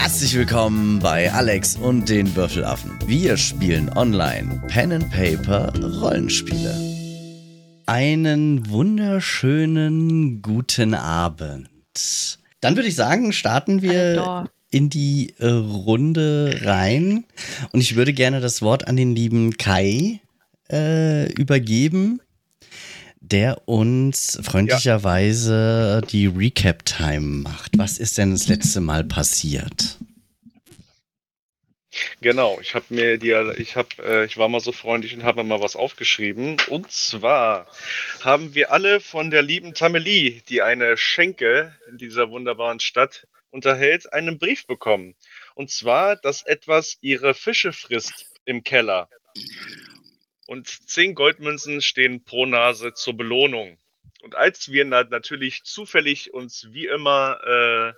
Herzlich willkommen bei Alex und den Würfelaffen. Wir spielen online Pen and Paper Rollenspiele. Einen wunderschönen guten Abend. Dann würde ich sagen, starten wir in die äh, Runde rein und ich würde gerne das Wort an den lieben Kai äh, übergeben, der uns freundlicherweise die Recap-Time macht. Was ist denn das letzte Mal passiert? Genau, ich habe mir die, ich habe, äh, ich war mal so freundlich und habe mir mal was aufgeschrieben. Und zwar haben wir alle von der lieben Tamelie, die eine Schenke in dieser wunderbaren Stadt unterhält, einen Brief bekommen. Und zwar, dass etwas ihre Fische frisst im Keller. Und zehn Goldmünzen stehen pro Nase zur Belohnung. Und als wir na natürlich zufällig uns wie immer äh,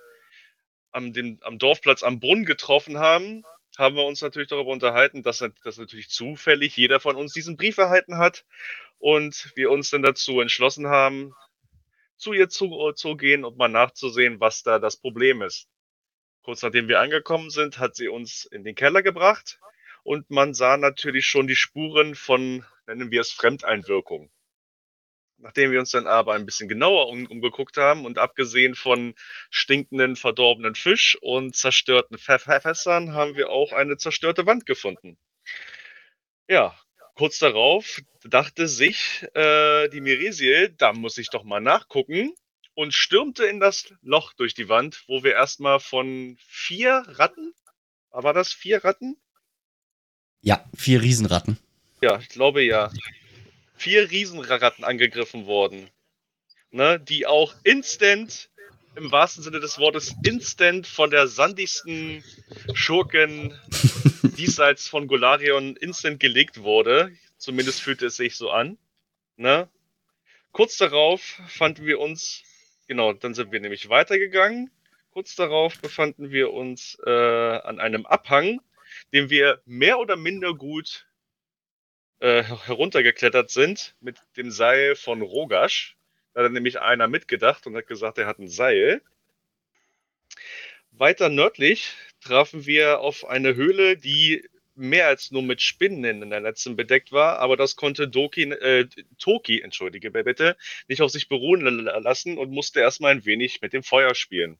am, dem, am Dorfplatz am Brunnen getroffen haben, haben wir uns natürlich darüber unterhalten, dass, dass natürlich zufällig jeder von uns diesen Brief erhalten hat und wir uns dann dazu entschlossen haben, zu ihr zu, zu gehen und mal nachzusehen, was da das Problem ist. Kurz nachdem wir angekommen sind, hat sie uns in den Keller gebracht und man sah natürlich schon die Spuren von, nennen wir es Fremdeinwirkung. Nachdem wir uns dann aber ein bisschen genauer um, umgeguckt haben und abgesehen von stinkenden, verdorbenen Fisch und zerstörten Fässern haben wir auch eine zerstörte Wand gefunden. Ja, kurz darauf dachte sich äh, die Mirisil, da muss ich doch mal nachgucken und stürmte in das Loch durch die Wand, wo wir erstmal von vier Ratten, war das vier Ratten? Ja, vier Riesenratten. Ja, ich glaube ja. Vier Riesenratten angegriffen worden. Ne, die auch instant, im wahrsten Sinne des Wortes, instant von der sandigsten Schurken diesseits von Golarion instant gelegt wurde. Zumindest fühlte es sich so an. Ne? Kurz darauf fanden wir uns, genau, dann sind wir nämlich weitergegangen. Kurz darauf befanden wir uns äh, an einem Abhang, den wir mehr oder minder gut äh, heruntergeklettert sind mit dem Seil von Rogasch. Da hat nämlich einer mitgedacht und hat gesagt, er hat ein Seil. Weiter nördlich trafen wir auf eine Höhle, die mehr als nur mit Spinnen in der letzten bedeckt war, aber das konnte Doki, äh, Toki, entschuldige bitte, nicht auf sich beruhen lassen und musste erstmal ein wenig mit dem Feuer spielen.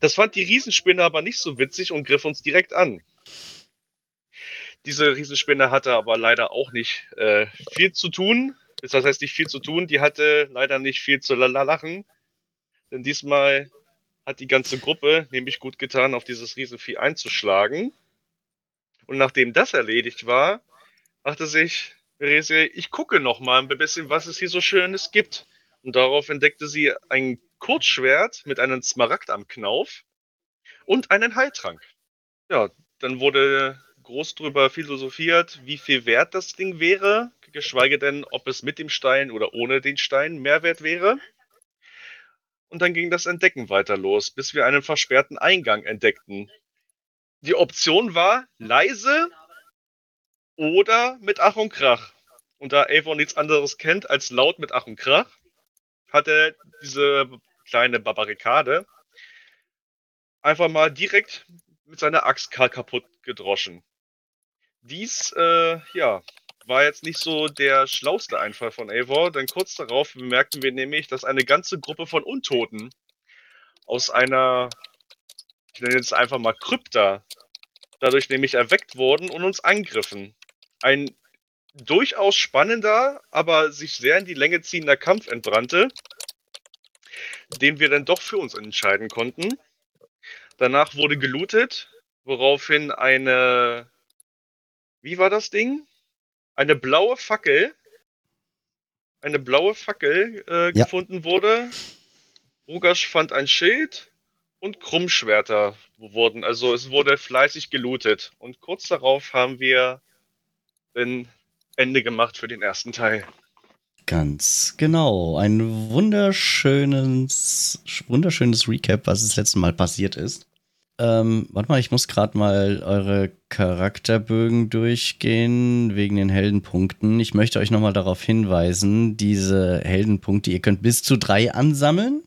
Das fand die Riesenspinne aber nicht so witzig und griff uns direkt an. Diese Riesenspinne hatte aber leider auch nicht äh, viel zu tun. Das heißt nicht viel zu tun, die hatte leider nicht viel zu lachen. Denn diesmal hat die ganze Gruppe nämlich gut getan, auf dieses Riesenvieh einzuschlagen. Und nachdem das erledigt war, dachte sich Therese, ich gucke noch mal ein bisschen, was es hier so Schönes gibt. Und darauf entdeckte sie ein Kurzschwert mit einem Smaragd am Knauf und einen Heiltrank. Ja, dann wurde groß drüber philosophiert, wie viel wert das Ding wäre, geschweige denn, ob es mit dem Stein oder ohne den Stein Mehrwert wäre. Und dann ging das Entdecken weiter los, bis wir einen versperrten Eingang entdeckten. Die Option war leise oder mit Ach und Krach. Und da Avon nichts anderes kennt als laut mit Ach und Krach, hat er diese kleine Barrikade einfach mal direkt mit seiner Axt kaputt gedroschen. Dies, äh, ja, war jetzt nicht so der schlauste Einfall von Eivor, denn kurz darauf bemerkten wir nämlich, dass eine ganze Gruppe von Untoten aus einer, ich nenne jetzt einfach mal Krypta, dadurch nämlich erweckt wurden und uns angriffen. Ein durchaus spannender, aber sich sehr in die Länge ziehender Kampf entbrannte, den wir dann doch für uns entscheiden konnten. Danach wurde gelootet, woraufhin eine, wie war das Ding? Eine blaue Fackel, eine blaue Fackel äh, Ja. gefunden wurde. Rogasch fand ein Schild und Krummschwerter wurden, also es wurde fleißig gelootet. Und kurz darauf haben wir ein Ende gemacht für den ersten Teil. Ganz genau. Ein wunderschönes, wunderschönes Recap, was das letzte Mal passiert ist. Ähm, warte mal, ich muss gerade mal eure Charakterbögen durchgehen wegen den Heldenpunkten. Ich möchte euch nochmal darauf hinweisen, diese Heldenpunkte, ihr könnt bis zu drei ansammeln.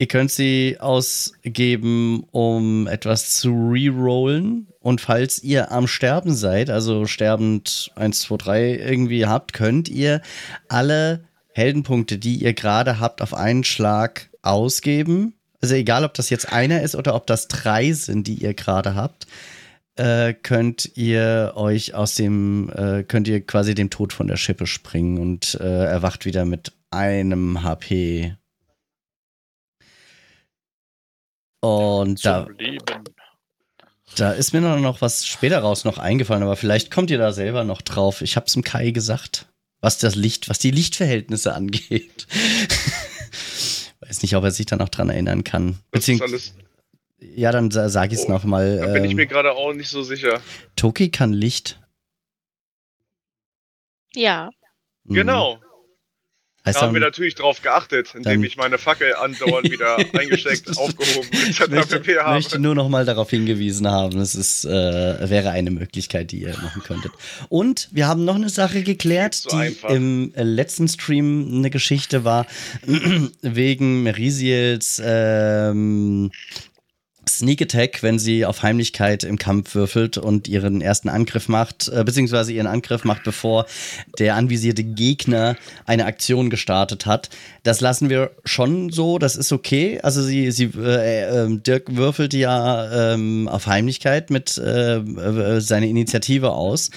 Ihr könnt sie ausgeben, um etwas zu rerollen. Und falls ihr am Sterben seid, also sterbend 1, 2, 3 irgendwie habt, könnt ihr alle Heldenpunkte, die ihr gerade habt, auf einen Schlag ausgeben. Also egal, ob das jetzt einer ist oder ob das drei sind, die ihr gerade habt, äh, könnt ihr euch aus dem, äh, könnt ihr quasi dem Tod von der Schippe springen und äh, erwacht wieder mit einem HP. Und da, da ist mir noch was später raus noch eingefallen, aber vielleicht kommt ihr da selber noch drauf. Ich hab's im Kai gesagt, was das Licht, was die Lichtverhältnisse angeht. Weiß nicht, ob er sich da noch dran erinnern kann. Beziehungsweise. Ja, dann sag ich es oh, nochmal. Da bin ich mir ähm, gerade auch nicht so sicher. Toki kann Licht. Ja. Genau. Heißt da haben wir natürlich drauf geachtet, indem ich meine Fackel andauernd wieder eingesteckt, aufgehoben etc. möchte, habe. möchte nur noch mal darauf hingewiesen haben, es ist, äh, wäre eine Möglichkeit, die ihr machen könntet. Und wir haben noch eine Sache geklärt, so die einfach. im äh, letzten Stream eine Geschichte war, wegen Merisiels ähm, Sneak Attack, wenn sie auf Heimlichkeit im Kampf würfelt und ihren ersten Angriff macht, äh, beziehungsweise ihren Angriff macht, bevor der anvisierte Gegner eine Aktion gestartet hat. Das lassen wir schon so, das ist okay. Also sie, sie äh, äh, Dirk würfelt ja ähm, auf Heimlichkeit mit äh, äh, seiner Initiative aus.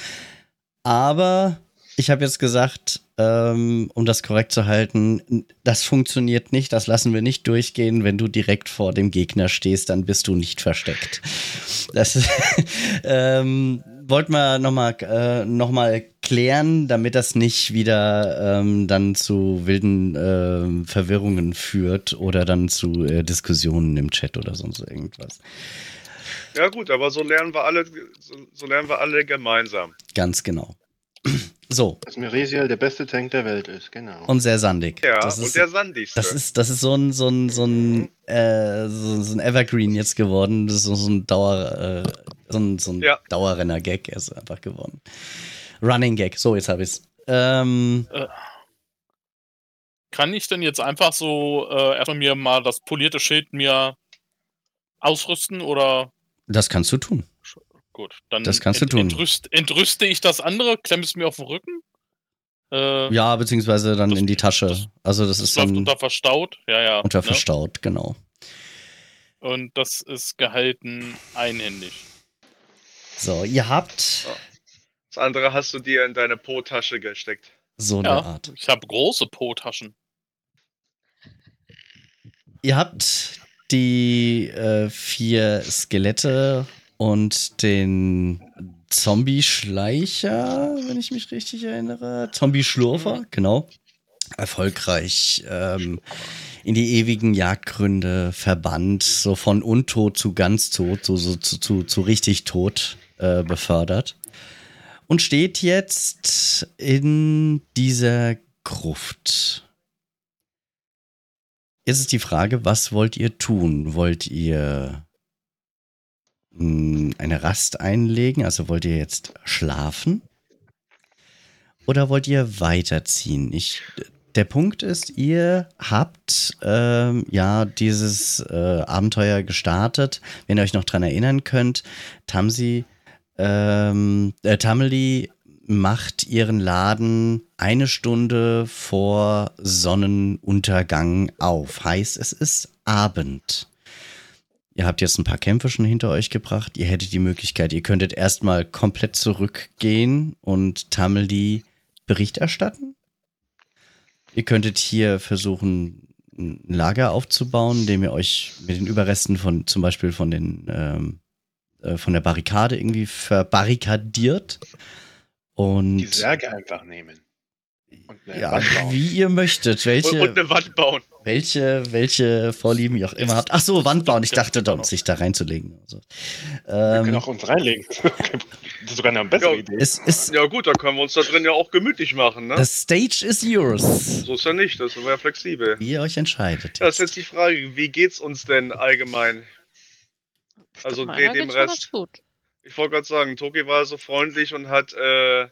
Aber ich habe jetzt gesagt, ähm, um das korrekt zu halten, das funktioniert nicht, das lassen wir nicht durchgehen. Wenn du direkt vor dem Gegner stehst, dann bist du nicht versteckt. Das ähm, wollten wir nochmal äh, noch mal klären, damit das nicht wieder ähm, dann zu wilden äh, Verwirrungen führt oder dann zu äh, Diskussionen im Chat oder sonst irgendwas. Ja gut, aber so lernen wir alle, so, so lernen wir alle gemeinsam. Ganz genau. So. Dass Meresiel der beste Tank der Welt ist, genau. Und sehr sandig. Ja, das und ist, der sandigste. Das ist, das ist so ein, so ein, so ein, äh, so, so, ein Evergreen jetzt geworden. Das ist so, so ein Dauer, äh, so ein, so ein ja. Dauerrenner-Gag. Er ist einfach geworden. Running Gag. So, jetzt habe ich es. Ähm, äh, kann ich denn jetzt einfach so äh, erstmal mir mal das polierte Schild mir ausrüsten oder? Das kannst du tun. Gut, dann das kannst du tun. Entrüst, entrüste ich das andere, klemme es mir auf den Rücken. Äh, ja, beziehungsweise dann das, in die Tasche. Das, also das, das ist dann unter verstaut, ja, ja. Unter ne? verstaut, genau. Und das ist gehalten einhändig. So, ihr habt. Das andere hast du dir in deine Po-Tasche gesteckt. So eine ja, Art. Ich habe große Po-Taschen. Ihr habt die äh, vier Skelette und den Zombie-Schleicher, wenn ich mich richtig erinnere. Zombie-Schlurfer, genau. Erfolgreich ähm, in die ewigen Jagdgründe verbannt, so von untot zu ganz tot, so, so zu, zu, zu richtig tot äh, befördert. Und steht jetzt in dieser Gruft. Jetzt ist die Frage, was wollt ihr tun? Wollt ihr eine Rast einlegen? Also wollt ihr jetzt schlafen? Oder wollt ihr weiterziehen? Ich, der Punkt ist, ihr habt ähm, ja dieses äh, Abenteuer gestartet. Wenn ihr euch noch dran erinnern könnt, Tamsi, ähm, äh, Tameli macht ihren Laden eine Stunde vor Sonnenuntergang auf. Heißt, es ist Abend. Ihr habt jetzt ein paar Kämpfe schon hinter euch gebracht. Ihr hättet die Möglichkeit, ihr könntet erstmal komplett zurückgehen und Tameli Bericht erstatten. Ihr könntet hier versuchen, ein Lager aufzubauen, indem ihr euch mit den Überresten von zum Beispiel von den ähm, äh, von der Barrikade irgendwie verbarrikadiert. Und die Särge einfach nehmen. Ja, wie ihr möchtet. Welche, und, eine Wand bauen welche, welche Vorlieben ihr auch immer habt. Ach so, Wand bauen. Ich dachte, da sich da reinzulegen. Also, ähm, wir können auch uns reinlegen. das ist sogar eine bessere ja, Idee. Es ist, ja gut, da können wir uns da drin ja auch gemütlich machen. Ne? The stage is yours. So ist ja nicht, das ist ja flexibel. Wie ihr euch entscheidet. Das ist jetzt die Frage, wie geht's uns denn allgemein? Also dem, dem Rest. Ich wollte gerade sagen, Toki war so freundlich und hat äh,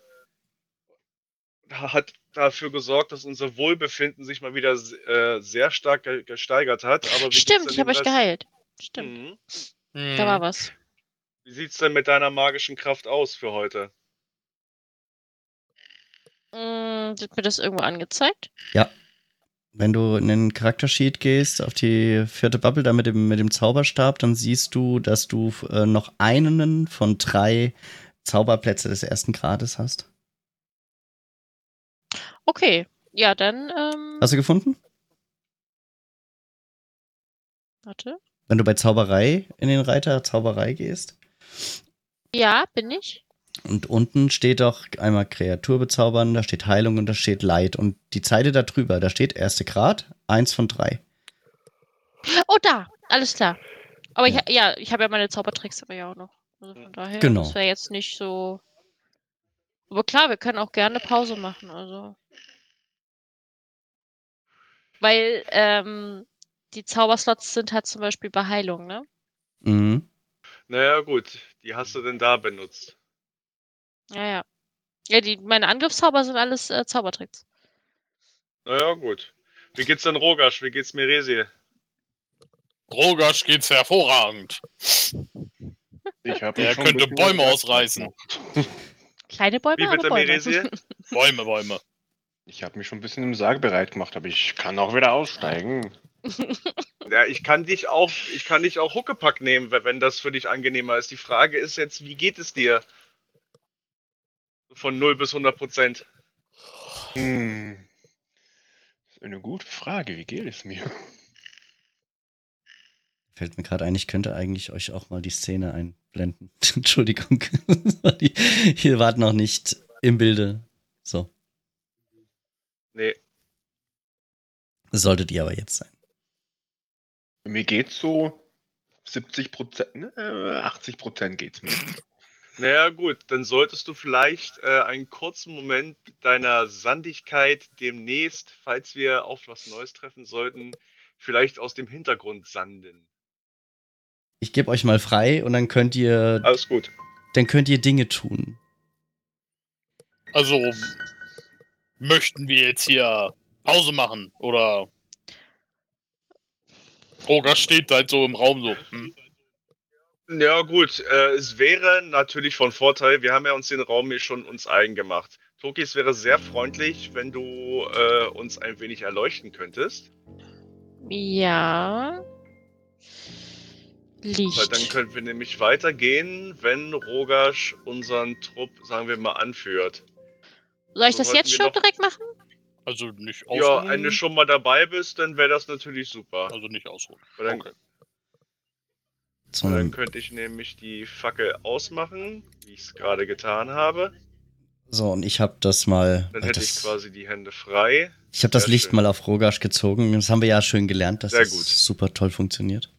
hat dafür gesorgt, dass unser Wohlbefinden sich mal wieder äh, sehr stark ge gesteigert hat. Aber Stimmt, ich habe euch geheilt. Stimmt. Mhm. Da war was. Wie sieht's denn mit deiner magischen Kraft aus für heute? Mm, wird mir das irgendwo angezeigt? Ja. Wenn du in den Charaktersheet gehst, auf die vierte Bubble, da mit dem, mit dem Zauberstab, dann siehst du, dass du äh, noch einen von drei Zauberplätze des ersten Grades hast. Okay, ja, dann. Ähm, Hast du gefunden? Warte. Wenn du bei Zauberei in den Reiter Zauberei gehst. Ja, bin ich. Und unten steht doch einmal Kreatur bezaubern, da steht Heilung und da steht Leid. Und die Zeile da drüber, da steht erste Grad, eins von drei. Oh, da, alles klar. Aber ja, ich, ja, ich habe ja meine Zaubertricks aber ja auch noch. Also von daher, genau. das wäre jetzt nicht so. Aber klar, wir können auch gerne Pause machen, also. Weil ähm, die Zauberslots sind halt zum Beispiel bei Heilung, ne? Mhm. Naja, gut. Die hast du denn da benutzt? Ja, ja. Die, meine Angriffszauber sind alles äh, Zaubertricks. Naja, gut. Wie geht's denn Rogasch? Wie geht's Miresi? Rogasch geht's hervorragend. Ich hab Der könnte Bäume ausreißen. Kleine Bäume, Wie Bäume. Bäume, Bäume. Ich habe mich schon ein bisschen im Sarg bereit gemacht, aber ich kann auch wieder aussteigen. Ja, ich kann dich auch, ich kann dich auch Huckepack nehmen, wenn das für dich angenehmer ist. Die Frage ist jetzt, wie geht es dir? Von 0 bis 100 Prozent. Hm. Das ist eine gute Frage. Wie geht es mir? Fällt mir gerade ein, ich könnte eigentlich euch auch mal die Szene einblenden. Entschuldigung. Hier wart noch nicht im Bilde. So. Nee. Solltet ihr aber jetzt sein. Mir geht's so 70 Prozent, ne, 80 Prozent geht's mir. Naja, gut, dann solltest du vielleicht äh, einen kurzen Moment deiner Sandigkeit demnächst, falls wir auf was Neues treffen sollten, vielleicht aus dem Hintergrund sanden. Ich gebe euch mal frei und dann könnt ihr, Alles gut. dann könnt ihr Dinge tun. Also, möchten wir jetzt hier Pause machen? Oder. Rogasch steht halt so im Raum so. Hm? Ja, gut, äh, es wäre natürlich von Vorteil, wir haben ja uns den Raum hier schon uns eigen gemacht. Toki, es wäre sehr freundlich, wenn du äh, uns ein wenig erleuchten könntest. Ja. Weil dann Licht. könnten wir nämlich weitergehen, wenn Rogasch unseren Trupp, sagen wir mal, anführt. Soll ich so das jetzt schon noch- direkt machen? Also nicht Ja, ausruhen. wenn du schon mal dabei bist, dann wäre das natürlich super. Also nicht ausruhen. Weil dann, Okay. So, dann könnte ich nämlich die Fackel ausmachen, wie ich es gerade getan habe. so und ich habe das mal. Dann äh, hätte ich das, quasi die Hände frei. ich habe das Licht schön. mal auf Rogasch gezogen. Das haben wir ja schön gelernt, dass Sehr das gut. super toll funktioniert.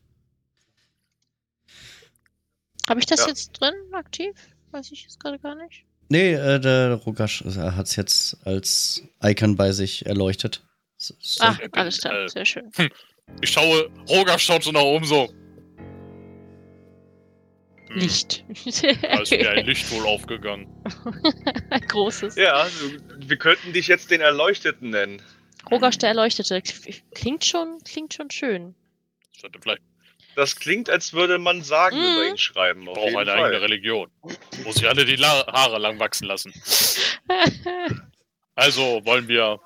Habe ich das Ja. jetzt drin, aktiv? Weiß ich jetzt gerade gar nicht. Nee, äh, der Rogasch hat es jetzt als Icon bei sich erleuchtet. So, so. Ah, ich bin, alles klar, äh, sehr schön. Ich schaue, Rogasch schaut so nach oben so. Hm, Licht. Da ist mir ein Licht wohl aufgegangen. ein großes. Ja, du, wir könnten dich jetzt den Erleuchteten nennen. Rogasch der Erleuchtete. Klingt schon, klingt schon schön. Ich hatte vielleicht Das klingt, als würde man Sagen Mhm. über ihn schreiben. Auf brauche jeden eine Fall. eigene Religion. Muss ich alle die La Haare lang wachsen lassen. Also wollen wir.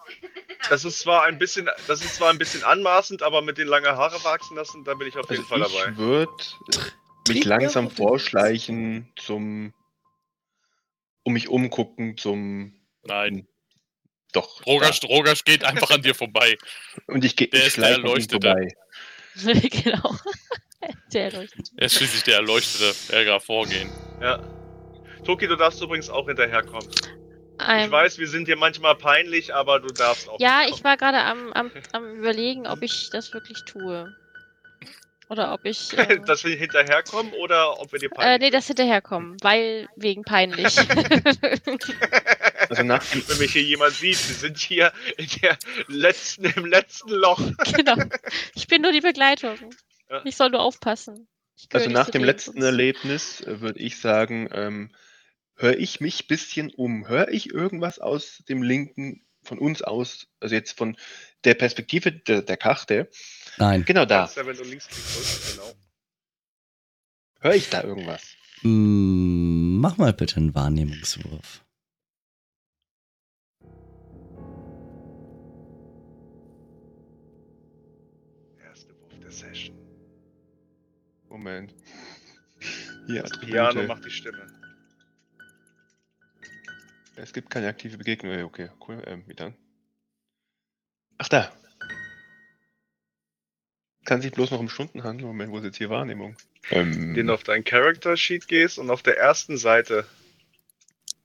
Das ist zwar ein bisschen, das ist zwar ein bisschen anmaßend, aber mit den langen Haare wachsen lassen, da bin ich auf jeden Also Fall dabei. ich würde mich langsam vorschleichen zum, um mich umgucken zum, Nein, doch. Rogasch, Rogasch geht einfach an dir vorbei. Und ich gehe der ich ist der Erleuchtete. vorbei. genau. Der Erleuchtete. Er ist schließlich der Erleuchtete. Er darf vorgehen. Ja. Toki, du darfst übrigens auch hinterherkommen. Ich Ähm, weiß, wir sind dir manchmal peinlich, aber du darfst auch. Ja, ich war gerade am, am, am überlegen, ob ich das wirklich tue. Oder ob ich. Äh, Dass wir hinterherkommen oder ob wir dir äh, peinlich nee, das hinterherkommen, weil wegen peinlich. Also nach Wenn mich hier jemand sieht, wir sind hier in der letzten, im letzten Loch. genau. Ich bin nur die Begleitung. Ja. Ich soll nur aufpassen. Also nach dem letzten Erlebnis äh, würde ich sagen, ähm, höre ich mich bisschen um. Höre ich irgendwas aus dem linken, von uns aus, also jetzt von der Perspektive der, der Karte? Nein. Genau da. Ja, wenn du links klickst, genau. Höre ich da irgendwas? Mm, Mach mal bitte einen Wahrnehmungswurf. Erste Wurf der Session. Moment. Hier, Das. Piano macht die Stimme. Es gibt keine aktive Begegnung. Okay, cool. Ähm, wie dann? Ach, da. Kann sich bloß noch um Stunden handeln. Moment, wo ist jetzt hier Wahrnehmung? Ähm, Den du auf dein Character Sheet gehst und auf der ersten Seite.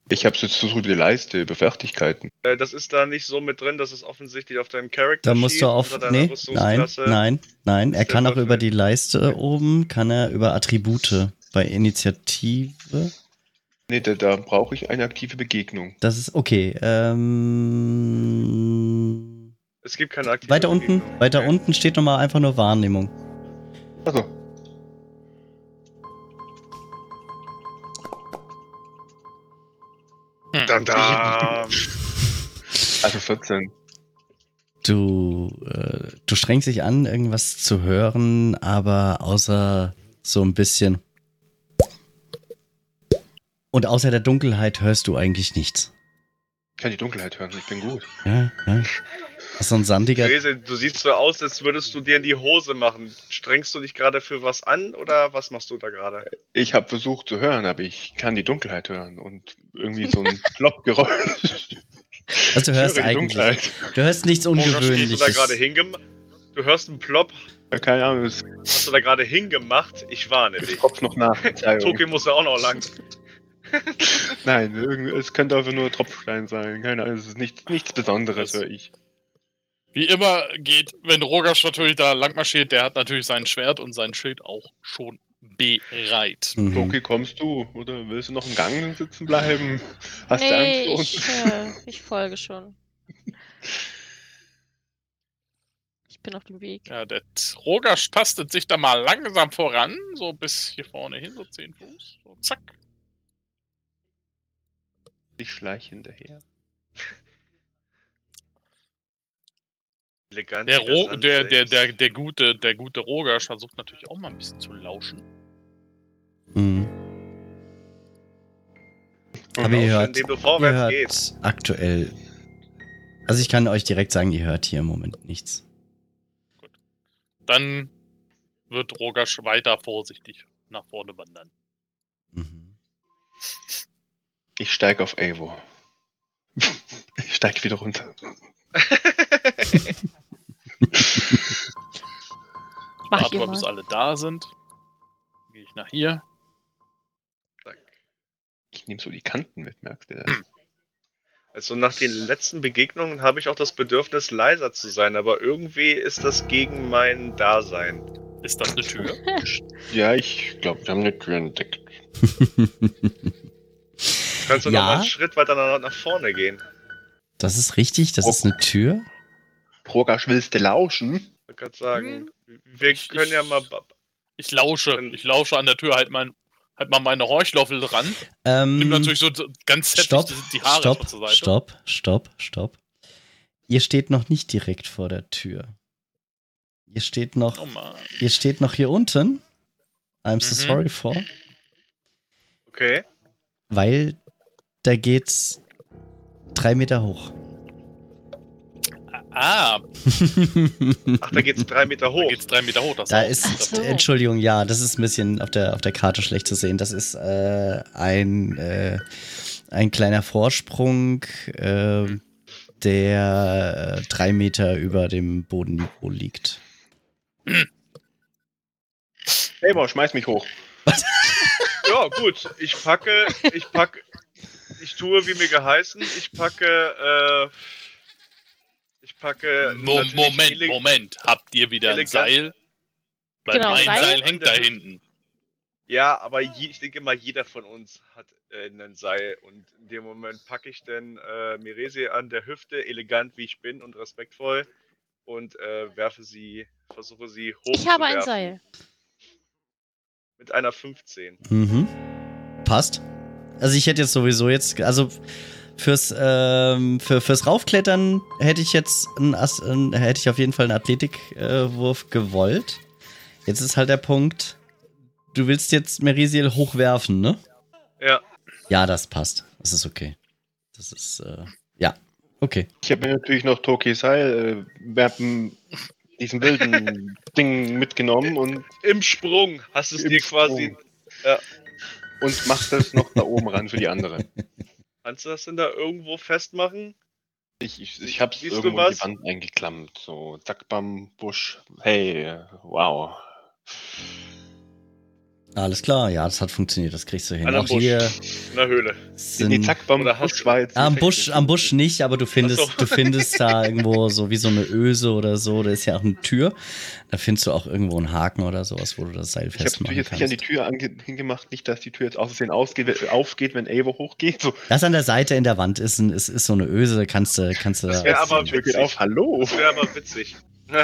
ich habe jetzt so über die Leiste, über Fertigkeiten. Äh, das ist da nicht so mit drin, das ist offensichtlich auf deinem Character Da Sheet. musst du auf. Nee, nein, nein, nein. Er kann auch über die Leiste oben, kann er über Attribute bei Initiative. Nee, da, da brauche ich eine aktive Begegnung. Das ist okay. Ähm, Es gibt keine aktive weiter unten, Begegnung. weiter Okay. unten steht nochmal einfach nur Wahrnehmung. Also, Dam, dam. also 14. Du, äh, du strengst dich an, irgendwas zu hören, aber außer so ein bisschen. Und außer der Dunkelheit hörst du eigentlich nichts. Ich kann die Dunkelheit hören, ich bin gut. Ja, ja. Das ist so ein sandiger. Therese, du siehst so aus, als würdest du dir in die Hose machen. Strengst du dich gerade für was an oder was machst du da gerade? Ich habe versucht zu hören, aber ich kann die Dunkelheit hören und irgendwie so ein Plopp-Geräusch. Also du hörst Ich eigentlich. Dunkelheit. Du hörst nichts Bist du da gerade Ungewöhnliches. hingemacht? Du hörst einen Plop. Ja, keine Ahnung, Hast du da gerade hingemacht? Ich warne dich. tropft noch nach. Toki muss da auch noch lang. Nein, irgendwie, es könnte einfach nur Tropfstein sein. Keine Ahnung, es ist nichts, nichts Besonderes, höre ich. Wie immer geht, wenn Rogasch natürlich da lang marschiert, der hat natürlich sein Schwert und sein Schild auch schon bereit. Mhm. Loki, kommst du? Oder willst du noch im Gang sitzen bleiben? Hast du nee, Angst? ich, äh, ich folge schon. Ich bin auf dem Weg. Ja, der Rogasch tastet sich da mal langsam voran, so bis hier vorne hin, so 10 Fuß. So, zack. Ich schleiche hinterher. Elegant. Der, Ro der, der, der, der, gute, der gute Rogasch versucht natürlich auch mal ein bisschen zu lauschen. Mhm. Aber ihr hört, ihr hört gehst. aktuell. Also ich kann euch direkt sagen, ihr hört hier im Moment nichts. Dann wird Rogasch weiter vorsichtig nach vorne wandern. Mhm. Ich steige auf Evo. Ich steige wieder runter. Mach Warte ihr mal, bis alle da sind. Gehe ich nach hier. Ich nehme so die Kanten mit, merkst du das? Also nach den letzten Begegnungen habe ich auch das Bedürfnis, leiser zu sein, aber irgendwie ist das gegen mein Dasein. Ist das eine Tür? Ja, ich glaube, wir haben eine Tür entdeckt. Kannst du Ja. noch mal einen Schritt weiter nach, nach vorne gehen? Das ist richtig, das ist eine Tür. Rogasch, willst du lauschen? Ich kann sagen, wir Ich- können ja mal. Ich lausche. Ich lausche an der Tür, halt, mein, halt mal meine Horchlöffel dran. Nimm Ähm, natürlich so ganz stopp, die, Haare stopp, schon zur Seite. stopp, stopp, stopp. Ihr steht noch nicht direkt vor der Tür. Ihr steht noch, Oh ihr steht noch hier unten. I'm so Mhm. sorry for. Okay. Weil da geht's drei Meter hoch. Ah, Ach, da geht's drei Meter da hoch. geht's drei Meter hoch. Das Da ist, so. Entschuldigung, ja, das ist ein bisschen auf der, auf der Karte schlecht zu sehen. Das ist äh, ein, äh, ein kleiner Vorsprung, äh, der äh, drei Meter über dem Bodenniveau liegt. Evo, schmeiß mich hoch. Ja, gut. Ich packe, ich packe, ich tue, wie mir geheißen. Ich packe, äh, ich packe. Mo Moment, Moment. Habt ihr wieder ein Seil? Weil Genau, mein Seil. Seil, hängt da hinten. Ja, aber je, ich denke mal, jeder von uns hat äh, ein Seil und in dem Moment packe ich dann äh, Miresi an der Hüfte, elegant wie ich bin und respektvoll und äh, werfe sie, versuche sie hoch Ich habe ein Seil. Mit einer 15. Mhm. Passt. Also ich hätte jetzt sowieso jetzt, also fürs, ähm, für, fürs Raufklettern hätte ich jetzt ein, As- ein, hätte ich auf jeden Fall einen Athletikwurf gewollt. Jetzt ist halt der Punkt, du willst jetzt Merisiel hochwerfen, ne? Ja. Ja, das passt. Das ist okay. Das ist, äh, ja, okay. Ich habe mir natürlich noch Toki Seil, äh, Werpen, diesen wilden Ding mitgenommen und, Im Sprung hast du es dir quasi. Sprung. Und mach das noch da oben ran für die andere. Kannst du das denn da irgendwo festmachen? Ich, ich, ich hab's Siehst irgendwo in die Wand eingeklammt. So, zack, bam, Busch. Hey, wow. Alles klar, ja, das hat funktioniert, das kriegst du hin. An Auch Busch. hier In der Höhle. sind, Nee, zack, hast Busch du- war jetzt Am Busch, am Busch nicht, aber du findest, so. du findest da irgendwo so wie so eine Öse oder so. Da ist ja auch eine Tür. Da findest du auch irgendwo einen Haken oder sowas, wo du das Seil Ich habe natürlich jetzt nicht an die. Tür ange hingemacht, nicht, dass die Tür jetzt aus Versehen ausgeht, aufgeht, wenn Evo hochgeht. So, Das an der Seite in der Wand ist, ein, ist, ist so eine Öse, da kannst du, kannst du Das da. wär aber die witzig. auf. Hallo. Das wäre aber witzig.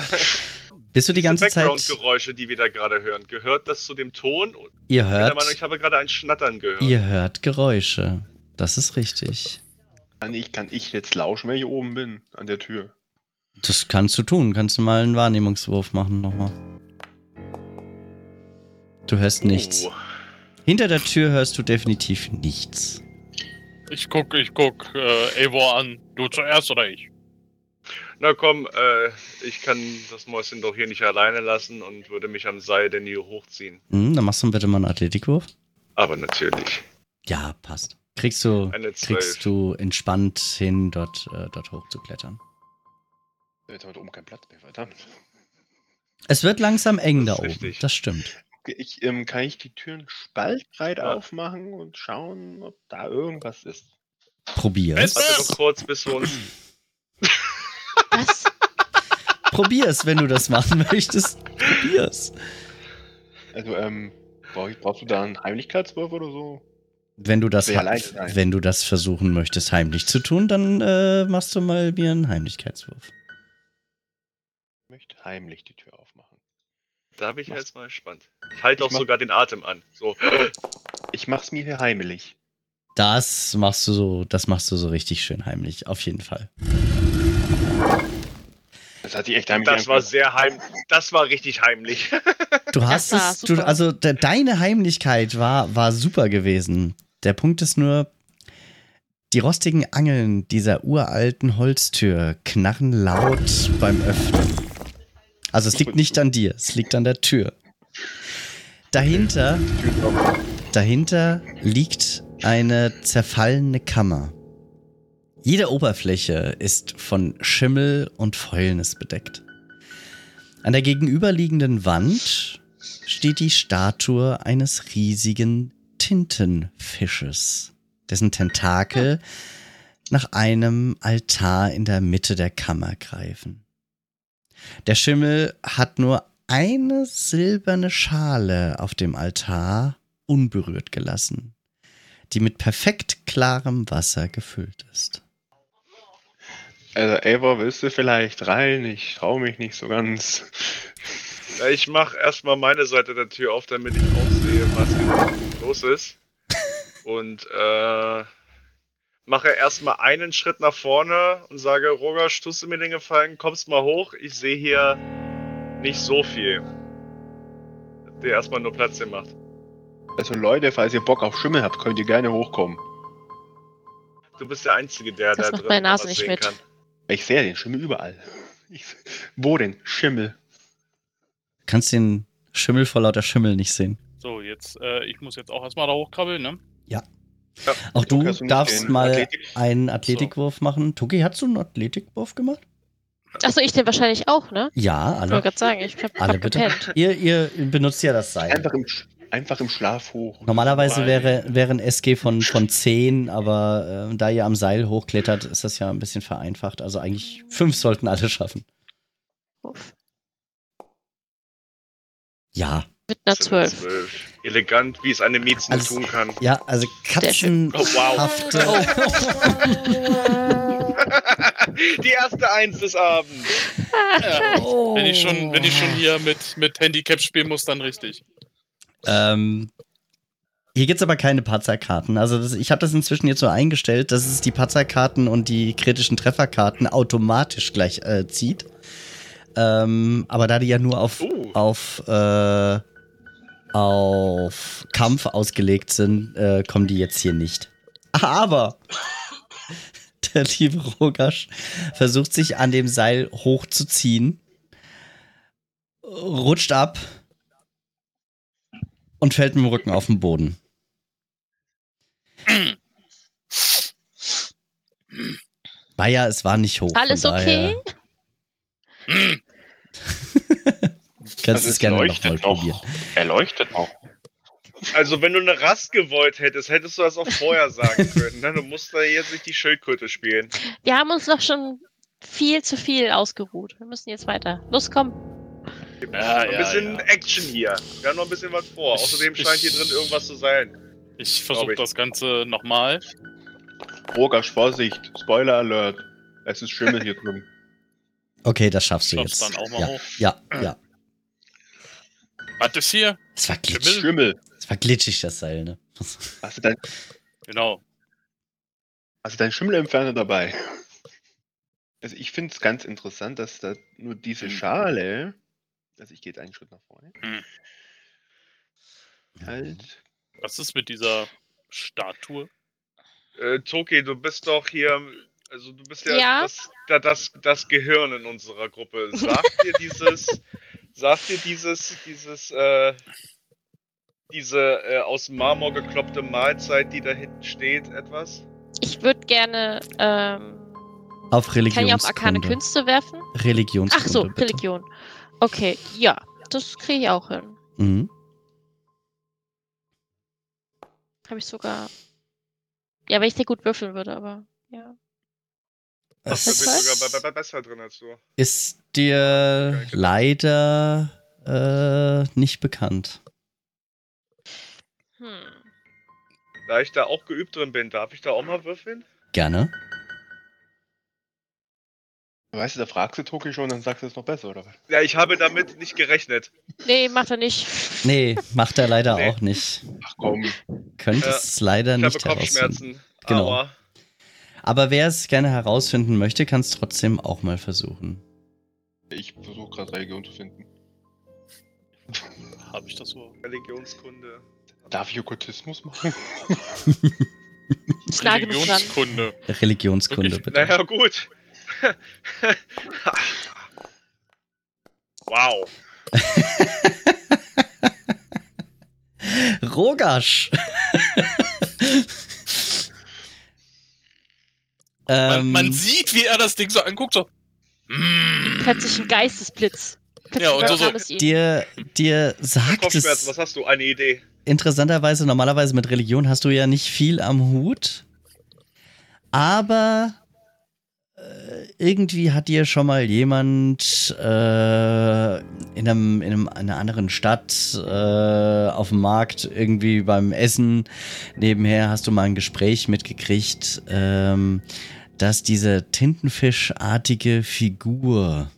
Bist du die ganze Zeit. Background-Geräusche, die wir da gerade hören, gehört das zu dem Ton? Ich Ihr hört. Meinung, ich habe gerade ein Schnattern gehört. Ihr hört Geräusche. Das ist richtig. Kann ich, kann ich jetzt lauschen, wenn ich oben bin, an der Tür? Das kannst du tun. Kannst du mal einen Wahrnehmungswurf machen nochmal. Du hörst nichts. Oh. Hinter der Tür hörst du definitiv nichts. Ich guck, ich guck äh, Eivor an. Du zuerst oder ich? Na komm, äh, ich kann das Mäuschen doch hier nicht alleine lassen und würde mich am Seil denn hier hochziehen. Hm, dann machst du bitte mal einen Athletikwurf. Aber natürlich. Ja, passt. Kriegst du, kriegst du entspannt hin, dort, äh, dort hochzuklettern. Jetzt haben wir oben keinen Platz mehr, verdammt. Es wird langsam eng Das da oben. richtig. Das stimmt. Okay, Ich, ähm, kann ich die Türen spaltbreit Ja. aufmachen und schauen, ob da irgendwas ist? Probier. Warte doch kurz, bis wir uns. Was? Probier es, wenn du das machen möchtest. Probier es. Also, ähm, brauch ich, brauchst du da einen Heimlichkeitswurf oder so? Wenn du das, wenn du das versuchen möchtest, heimlich zu tun, dann äh, machst du mal mir einen Heimlichkeitswurf. Ich möchte heimlich die Tür aufmachen. Da bin ich Mach's. jetzt mal gespannt. Ich halte auch mach- sogar den Atem an. So. Ich mach's mir hier heimlich. Das machst du so, das machst du so richtig schön heimlich, auf jeden Fall. Das hat sich echt heimlich Das war sehr heim. Das war richtig heimlich. Du hast es, du, also de, deine Heimlichkeit war, war super gewesen. Der Punkt ist nur, die rostigen Angeln dieser uralten Holztür knarren laut beim Öffnen. Also es liegt nicht an dir, es liegt an der Tür. Dahinter, Die dahinter liegt eine zerfallene Kammer. Jede Oberfläche ist von Schimmel und Fäulnis bedeckt. An der gegenüberliegenden Wand steht die Statue eines riesigen Tintenfisches, dessen Tentakel nach einem Altar in der Mitte der Kammer greifen. Der Schimmel hat nur eine silberne Schale auf dem Altar unberührt gelassen, die mit perfekt klarem Wasser gefüllt ist. Also, Eivor, willst du vielleicht rein? Ich trau mich nicht so ganz. Ja, Ich mache erstmal meine Seite der Tür auf, damit ich auch sehe, was hier los ist. Und äh, mache erstmal einen Schritt nach vorne und sage, Roger, tust du mir den Gefallen, kommst mal hoch. Ich sehe hier nicht so viel. Der erstmal nur Platz gemacht. Also, Leute, falls ihr Bock auf Schimmel habt, könnt ihr gerne hochkommen. Du bist der Einzige, der Das da macht drin meine Nase was nicht sehen mit. kann. Ich sehe den Schimmel überall. Ich, wo denn? Schimmel. Kannst den Schimmel vor lauter Schimmel nicht sehen. So, jetzt, äh, ich muss jetzt auch erstmal da hochkrabbeln, ne? Auch du Hast du darfst mal Athletik- einen Athletikwurf machen. Tuki, hast du einen Athletikwurf gemacht? Achso, ich den wahrscheinlich auch, ne? Ja, Ich wollte alle. gerade sagen, ich hab, Alle hab bitte. Ihr, ihr benutzt ja das Seil. Einfach im, einfach im Schlaf hoch. Normalerweise wäre, wäre ein SG von, von 10, aber äh, da ihr am Seil hochklettert, ist das ja ein bisschen vereinfacht. Also eigentlich fünf sollten alle schaffen. Uff. Ja. Mit einer Das sind 12. zwölf. Elegant, wie es eine Mädchen Alles- tun kann. Ja, also schön. Oh, wow. Die erste Eins des Abends. Ja, Oh. Wenn ich schon, wenn ich schon hier mit, mit Handicap spielen muss, dann richtig. Ähm, Hier gibt es aber keine Patzerkarten. Also das, ich habe das inzwischen jetzt so eingestellt, dass es die Patzerkarten und die kritischen Trefferkarten automatisch gleich äh, zieht. Ähm, aber da die ja nur auf, Uh. auf, äh, auf Kampf ausgelegt sind, äh, kommen die jetzt hier nicht. Aber der liebe Rogasch versucht sich an dem Seil hochzuziehen, rutscht ab und fällt mit dem Rücken auf den Boden. Bayer, es war nicht hoch. Alles okay? Kannst Also es gerne nochmal probieren. Er leuchtet noch. Also, wenn du eine Rast gewollt hättest, hättest du das auch vorher sagen können. Ne? Du musst da jetzt nicht die Schildkröte spielen. Wir haben uns doch schon viel zu viel ausgeruht. Wir müssen jetzt weiter. Los, komm. Ja, ein ja, bisschen ja. Action hier. Wir haben noch ein bisschen was vor. Ich- Außerdem ich- scheint hier drin irgendwas zu sein. Ich versuche das Ganze nochmal. Rogasch, Vorsicht. Spoiler Alert. Es ist Schimmel hier drin. Okay, das schaffst du Schaffst jetzt. dann auch mal ja, hoch. ja, ja. Was ist hier? Es war glitschig. Schimmel? Schimmel. Es war glitschig, das Seil, ne? Hast du dein, Genau. hast du deinen Schimmelentferner dabei? Also ich finde es ganz interessant, dass da nur diese Hm. Schale, also ich gehe jetzt einen Schritt nach vorne, Hm. halt, Was ist mit dieser Statue? Äh, Toki, du bist doch hier. Also, du bist ja, Ja? Das, da- das, das Gehirn in unserer Gruppe. Sagt dir dieses. sagt dir dieses. Dieses. Äh, diese äh, aus Marmor gekloppte Mahlzeit, die da hinten steht, etwas? Ich würde gerne. Ähm, Auf kann ich auf arkane. Künste werfen? Religionskunde. Ach so, bitte. Religion. Okay, ja. Das kriege ich auch hin. Mhm. Habe ich sogar. Ja, wenn ich dir gut würfeln würde, aber. Ja. Da Es bist du Was? sogar be- be- besser drin als du. ist dir Okay. leider äh, nicht bekannt. Hm. Da ich da auch geübt drin bin, darf ich da auch mal würfeln? Gerne. Weißt du, da fragst du Toki schon, dann sagst du es noch besser, oder was? Ja, ich habe damit nicht gerechnet. Nee, macht er nicht. Nee, macht er leider Nee. auch nicht. Ach komm, Könnte Ja, es leider Ich habe nicht herausfinden. Kopfschmerzen. Genau. Aua. Aber wer es gerne herausfinden möchte, kann es trotzdem auch mal versuchen. ich versuche gerade Religion zu finden. Habe ich das so? Religionskunde. Darf ich Okkultismus machen? Religionskunde. Religionskunde, bitte. Naja, gut. wow. Rogasch! Man, ähm, man sieht, wie er das Ding so anguckt, so. Mm. Plötzlich ein Geistesblitz. Plötzlich Ja, und so- ihm. dir, dir sagt es was hast du? Eine Idee. interessanterweise, normalerweise mit Religion hast du ja nicht viel am Hut. Aber irgendwie hat dir schon mal jemand äh, in, einem, in, einem, in einer anderen Stadt äh, auf dem Markt irgendwie beim Essen nebenher hast du mal ein Gespräch mitgekriegt, ähm, dass diese tintenfischartige Figur,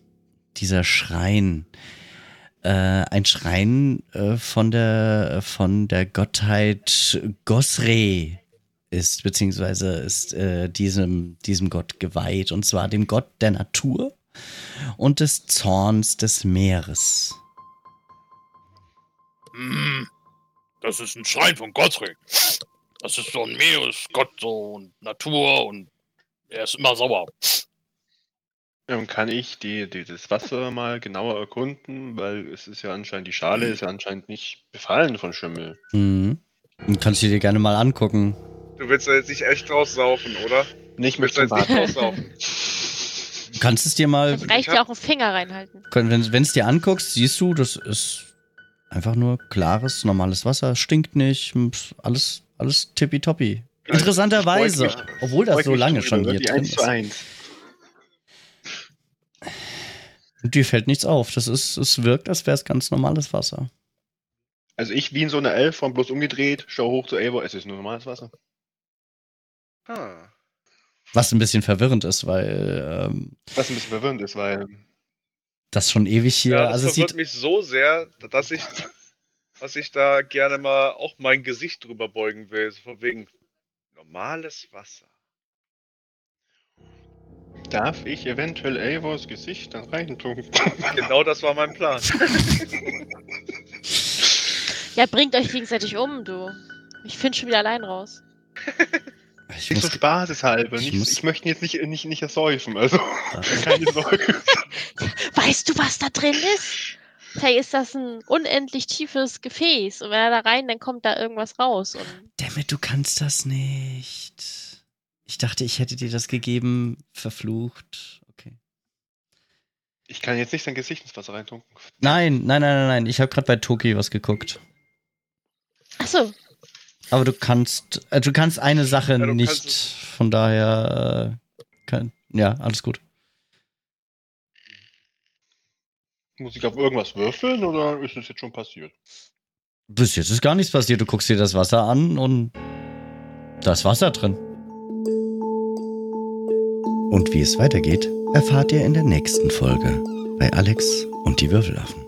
dieser Schrein, äh, ein Schrein äh, von der von der Gottheit Gosre ist, beziehungsweise ist äh, diesem, diesem Gott geweiht, und zwar dem Gott der Natur und des Zorns des Meeres. Mm. Das ist ein Schrein von Gottrek. Das ist so ein Meeresgott, so und Natur und er ist immer sauer. Ähm, kann ich die, die, das Wasser mal genauer erkunden, weil es ist ja anscheinend, die Schale ist ja anscheinend nicht befallen von Schimmel. Mhm. Kannst du dir gerne mal angucken. Du willst da jetzt nicht echt draus saufen, oder? Nicht mit zum jetzt nicht Baden. draus saufen. Du kannst es dir mal, Das reicht ja auch ein Finger reinhalten. wenn es dir anguckst, siehst du, das ist einfach nur klares, normales Wasser, stinkt nicht, alles, alles tippitoppi. Interessanterweise, obwohl das so lange schon hier drin ist. Und dir fällt nichts auf. Das ist, es wirkt, als wäre es ganz normales Wasser. Also ich wie in so einer Elfform bloß umgedreht, schau hoch zu Eivor, es ist nur normales Wasser. Ah. Was ein bisschen verwirrend ist, weil ähm, Was ein bisschen verwirrend ist, weil das schon ewig hier, Ja, das also es verwirrt sieht, mich so sehr, dass ich was ich da gerne mal auch mein Gesicht drüber beugen will. So von wegen normales Wasser. Darf ich eventuell Eivors Gesicht dann reintunken? Genau das war mein Plan. Ja, bringt euch gegenseitig um, du. Ich finde schon wieder allein raus. Ich Nicht so muss, spaßeshalber. ich Ich, muss- ich möchte ihn jetzt nicht, nicht, nicht ersäufen. Also, Ja. keine Sorge. Weißt du, was da drin ist? Hey, ist das ein unendlich tiefes Gefäß? Und wenn er da rein, dann kommt da irgendwas raus. Und Dammit, du kannst das nicht. Ich dachte, ich hätte dir das gegeben, verflucht. Okay. Ich kann jetzt nicht sein Gesicht ins Wasser reintunken. Nein, nein, nein, nein, nein. Ich habe gerade bei Toki was geguckt. Achso, Aber du kannst, äh, du kannst eine Sache Ja, nicht. Von daher, äh, kann, ja, alles gut. Muss ich auf irgendwas würfeln oder ist es jetzt schon passiert? Bis jetzt ist gar nichts passiert. Du guckst dir das Wasser an und da ist Wasser drin. Und wie es weitergeht, erfahrt ihr in der nächsten Folge bei Alex und die Würfelaffen.